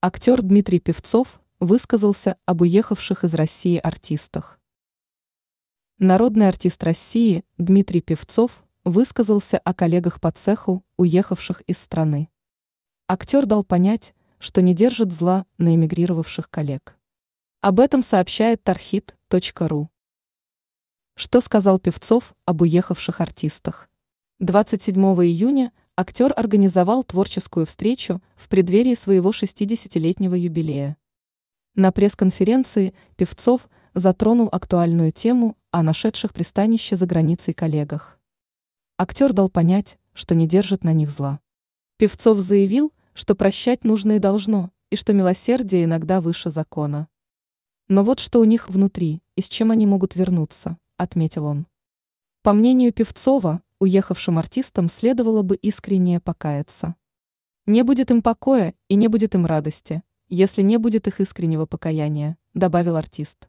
Актер Дмитрий Певцов высказался об уехавших из России артистах. Народный артист России Дмитрий Певцов высказался о коллегах по цеху, уехавших из страны. Актер дал понять, что не держит зла на эмигрировавших коллег. Об этом сообщает тархит.ру. Что сказал Певцов об уехавших артистах? 27 июня актер организовал творческую встречу в преддверии своего 60-летнего юбилея. На пресс-конференции Певцов затронул актуальную тему о нашедших пристанище за границей коллегах. Актер дал понять, что не держит на них зла. Певцов заявил, что прощать нужно и должно, и что милосердие иногда выше закона. Но вот что у них внутри, и с чем они могут вернуться, отметил он. По мнению Певцова, уехавшим артистам следовало бы искренне покаяться. Не будет им покоя и не будет им радости, если не будет их искреннего покаяния, добавил артист.